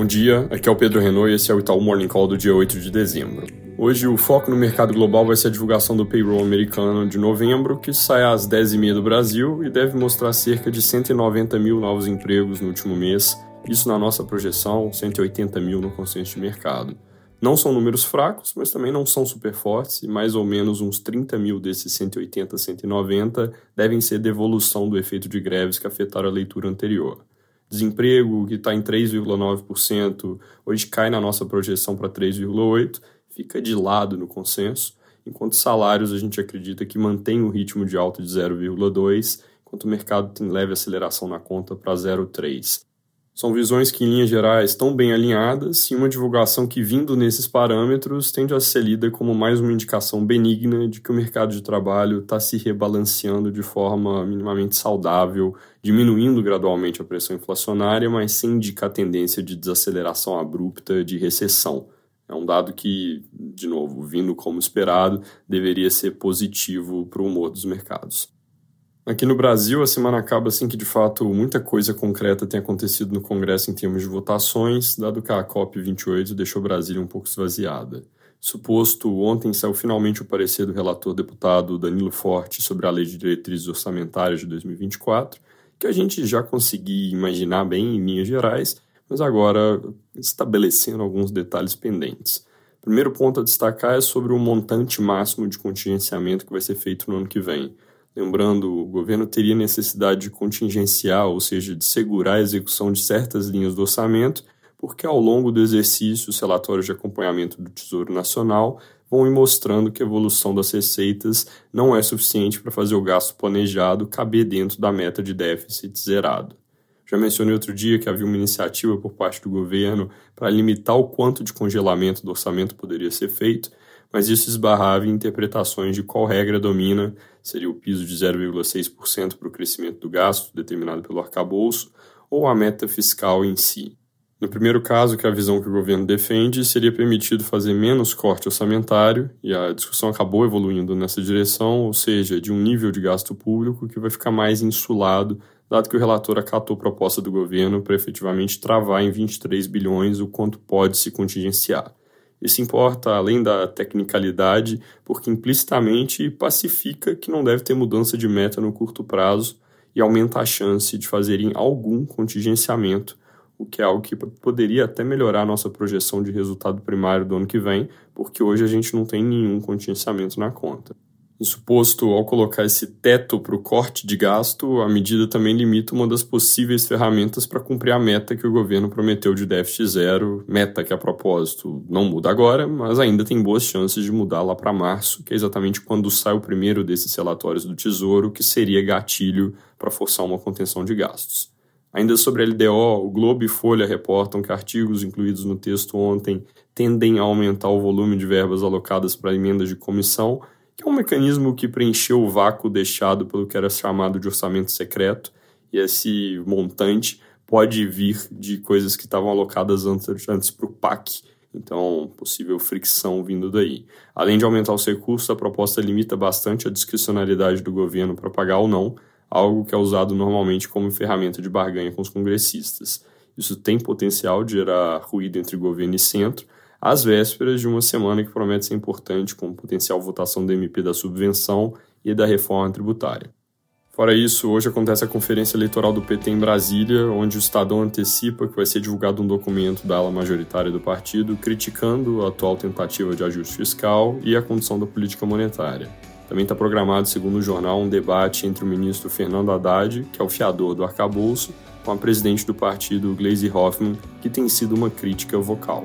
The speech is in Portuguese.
Bom dia, aqui é o Pedro Renault e esse é o Itaú Morning Call do dia 8 de dezembro. Hoje o foco no mercado global vai ser a divulgação do payroll americano de novembro, que sai às 10h30 do Brasil e deve mostrar cerca de 190 mil novos empregos no último mês, isso na nossa projeção, 180 mil no consenso de mercado. Não são números fracos, mas também não são super fortes, e mais ou menos uns 30 mil desses 180, 190 devem ser devolução do efeito de greves que afetaram a leitura anterior. Desemprego, que está em 3,9%, hoje cai na nossa projeção para 3,8%, fica de lado no consenso, enquanto salários a gente acredita que mantém o ritmo de alta de 0,2%, enquanto o mercado tem leve aceleração na conta para 0,3%. São visões que, em linhas gerais, estão bem alinhadas e uma divulgação que, vindo nesses parâmetros, tende a ser lida como mais uma indicação benigna de que o mercado de trabalho está se rebalanceando de forma minimamente saudável, diminuindo gradualmente a pressão inflacionária, mas sem indicar tendência de desaceleração abrupta de recessão. É um dado que, de novo, vindo como esperado, deveria ser positivo para o humor dos mercados. Aqui no Brasil, a semana acaba assim que de fato muita coisa concreta tem acontecido no Congresso em termos de votações, dado que a COP28 deixou Brasília um pouco esvaziada. Suposto, ontem saiu finalmente o parecer do relator deputado Danilo Forte sobre a Lei de Diretrizes Orçamentárias de 2024, que a gente já conseguia imaginar bem em linhas gerais, mas agora estabelecendo alguns detalhes pendentes. O primeiro ponto a destacar é sobre o montante máximo de contingenciamento que vai ser feito no ano que vem. Lembrando, o governo teria necessidade de contingenciar, ou seja, de segurar a execução de certas linhas do orçamento, porque ao longo do exercício, os relatórios de acompanhamento do Tesouro Nacional vão ir mostrando que a evolução das receitas não é suficiente para fazer o gasto planejado caber dentro da meta de déficit zerado. Já mencionei outro dia que havia uma iniciativa por parte do governo para limitar o quanto de congelamento do orçamento poderia ser feito, mas isso esbarrava em interpretações de qual regra domina, seria o piso de 0,6% para o crescimento do gasto, determinado pelo arcabouço, ou a meta fiscal em si. No primeiro caso, que é a visão que o governo defende, seria permitido fazer menos corte orçamentário, e a discussão acabou evoluindo nessa direção, ou seja, de um nível de gasto público que vai ficar mais insulado, dado que o relator acatou a proposta do governo para efetivamente travar em 23 bilhões o quanto pode se contingenciar. Isso importa além da tecnicalidade, porque implicitamente pacifica que não deve ter mudança de meta no curto prazo e aumenta a chance de fazerem algum contingenciamento, o que é algo que poderia até melhorar a nossa projeção de resultado primário do ano que vem, porque hoje a gente não tem nenhum contingenciamento na conta. Isso posto, ao colocar esse teto para o corte de gasto, a medida também limita uma das possíveis ferramentas para cumprir a meta que o governo prometeu de déficit zero, meta que a propósito não muda agora, mas ainda tem boas chances de mudar lá para março, que é exatamente quando sai o primeiro desses relatórios do Tesouro, que seria gatilho para forçar uma contenção de gastos. Ainda sobre a LDO, o Globo e Folha reportam que artigos incluídos no texto ontem tendem a aumentar o volume de verbas alocadas para emendas de comissão que é um mecanismo que preencheu o vácuo deixado pelo que era chamado de orçamento secreto, e esse montante pode vir de coisas que estavam alocadas antes, antes para o PAC, então possível fricção vindo daí. Além de aumentar os recursos, a proposta limita bastante a discricionalidade do governo para pagar ou não, algo que é usado normalmente como ferramenta de barganha com os congressistas. Isso tem potencial de gerar ruído entre governo e centro, às vésperas de uma semana que promete ser importante, com potencial votação do MP da subvenção e da reforma tributária. Fora isso, hoje acontece a conferência eleitoral do PT em Brasília, onde o Estadão antecipa que vai ser divulgado um documento da ala majoritária do partido criticando a atual tentativa de ajuste fiscal e a condição da política monetária. Também está programado, segundo o jornal, um debate entre o ministro Fernando Haddad, que é o fiador do arcabouço, com a presidente do partido, Gleisi Hoffmann, que tem sido uma crítica vocal.